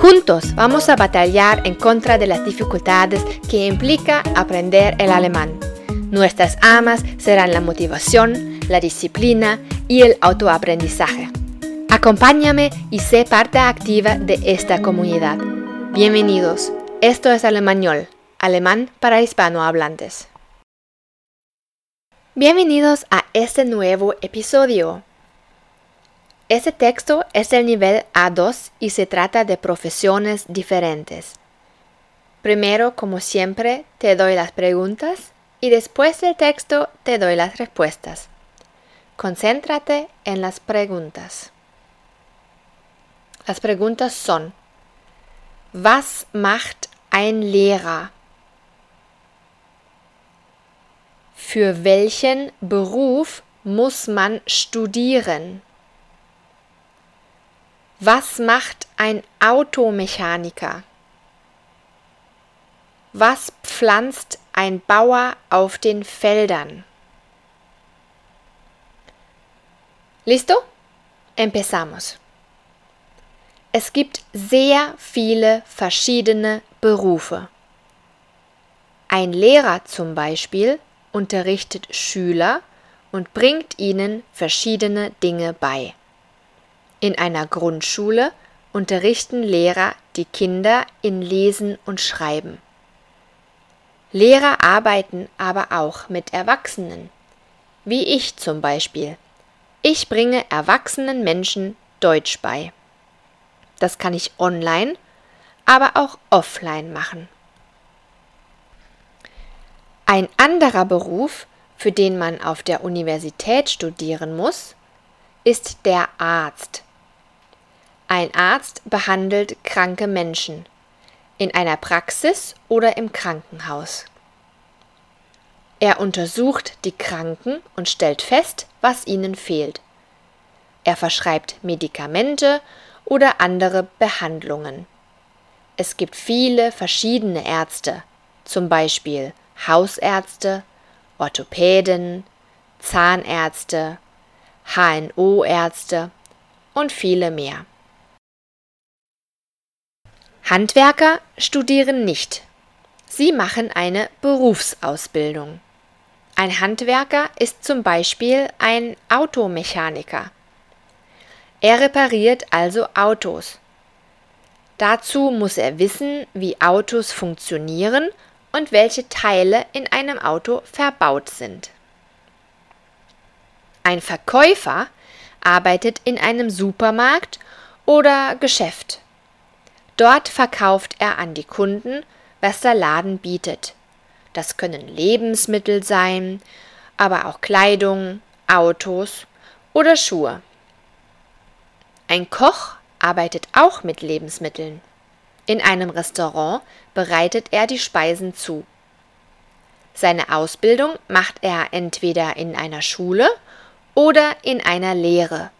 Juntos vamos a batallar en contra de las dificultades que implica aprender el alemán. Nuestras amas serán la motivación, la disciplina y el autoaprendizaje. Acompáñame y sé parte activa de esta comunidad. Bienvenidos. Esto es Alemañol, alemán para hispanohablantes. Bienvenidos a este nuevo episodio. Este texto es del nivel A2 y se trata de profesiones diferentes. Primero, como siempre, te doy las preguntas y después del texto te doy las respuestas. Concéntrate en las preguntas. Las preguntas son, Was macht ein Lehrer? Für welchen Beruf muss man studieren? Was macht ein Automechaniker? Was pflanzt ein Bauer auf den Feldern? ¿Listo? Empezamos. Es gibt sehr viele verschiedene Berufe. Ein Lehrer zum Beispiel unterrichtet Schüler und bringt ihnen verschiedene Dinge bei. In einer Grundschule unterrichten Lehrer die Kinder in Lesen und Schreiben. Lehrer arbeiten aber auch mit Erwachsenen, wie ich zum Beispiel. Ich bringe erwachsenen Menschen Deutsch bei. Das kann ich online, aber auch offline machen. Ein anderer Beruf, für den man auf der Universität studieren muss, ist der Arzt. Ein Arzt behandelt kranke Menschen in einer Praxis oder im Krankenhaus. Er untersucht die Kranken und stellt fest, was ihnen fehlt. Er verschreibt Medikamente oder andere Behandlungen. Es gibt viele verschiedene Ärzte, zum Beispiel Hausärzte, Orthopäden, Zahnärzte, HNO-Ärzte und viele mehr. Handwerker studieren nicht. Sie machen eine Berufsausbildung. Ein Handwerker ist zum Beispiel ein Automechaniker. Er repariert also Autos. Dazu muss er wissen, wie Autos funktionieren und welche Teile in einem Auto verbaut sind. Ein Verkäufer arbeitet in einem Supermarkt oder Geschäft. Dort verkauft er an die Kunden, was der Laden bietet. Das können Lebensmittel sein, aber auch Kleidung, Autos oder Schuhe. Ein Koch arbeitet auch mit Lebensmitteln. In einem Restaurant bereitet er die Speisen zu. Seine Ausbildung macht er entweder in einer Schule oder in einer Lehre.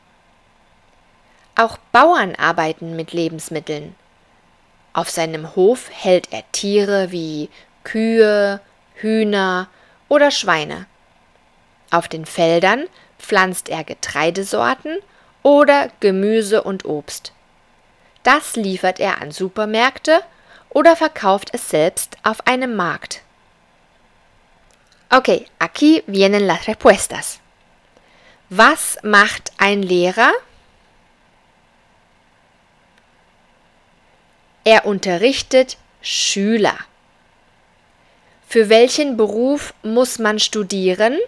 Auch Bauern arbeiten mit Lebensmitteln. Auf seinem Hof hält er Tiere wie Kühe, Hühner oder Schweine. Auf den Feldern pflanzt er Getreidesorten oder Gemüse und Obst. Das liefert er an Supermärkte oder verkauft es selbst auf einem Markt. Okay, aquí vienen las respuestas. Was macht ein Lehrer? Er unterrichtet Schüler. Für welchen Beruf muss man studieren?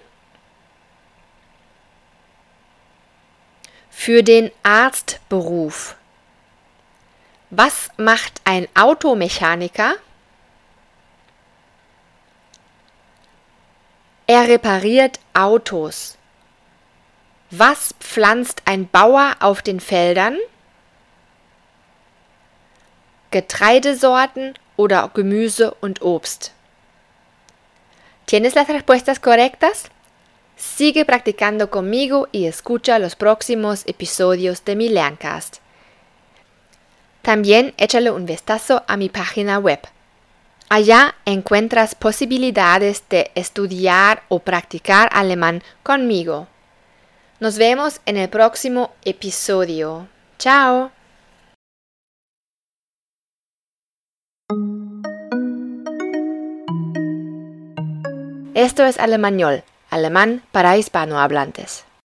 Für den Arztberuf. Was macht ein Automechaniker? Er repariert Autos. Was pflanzt ein Bauer auf den Feldern? Getreidesorten oder Gemüse und Obst. ¿Tienes las respuestas correctas? Sigue practicando conmigo y escucha los próximos episodios de mi Lerncast. También échale un vistazo a mi página web. Allá encuentras posibilidades de estudiar o practicar alemán conmigo. Nos vemos en el próximo episodio. Chao. Esto es Alemañol, alemán para hispanohablantes.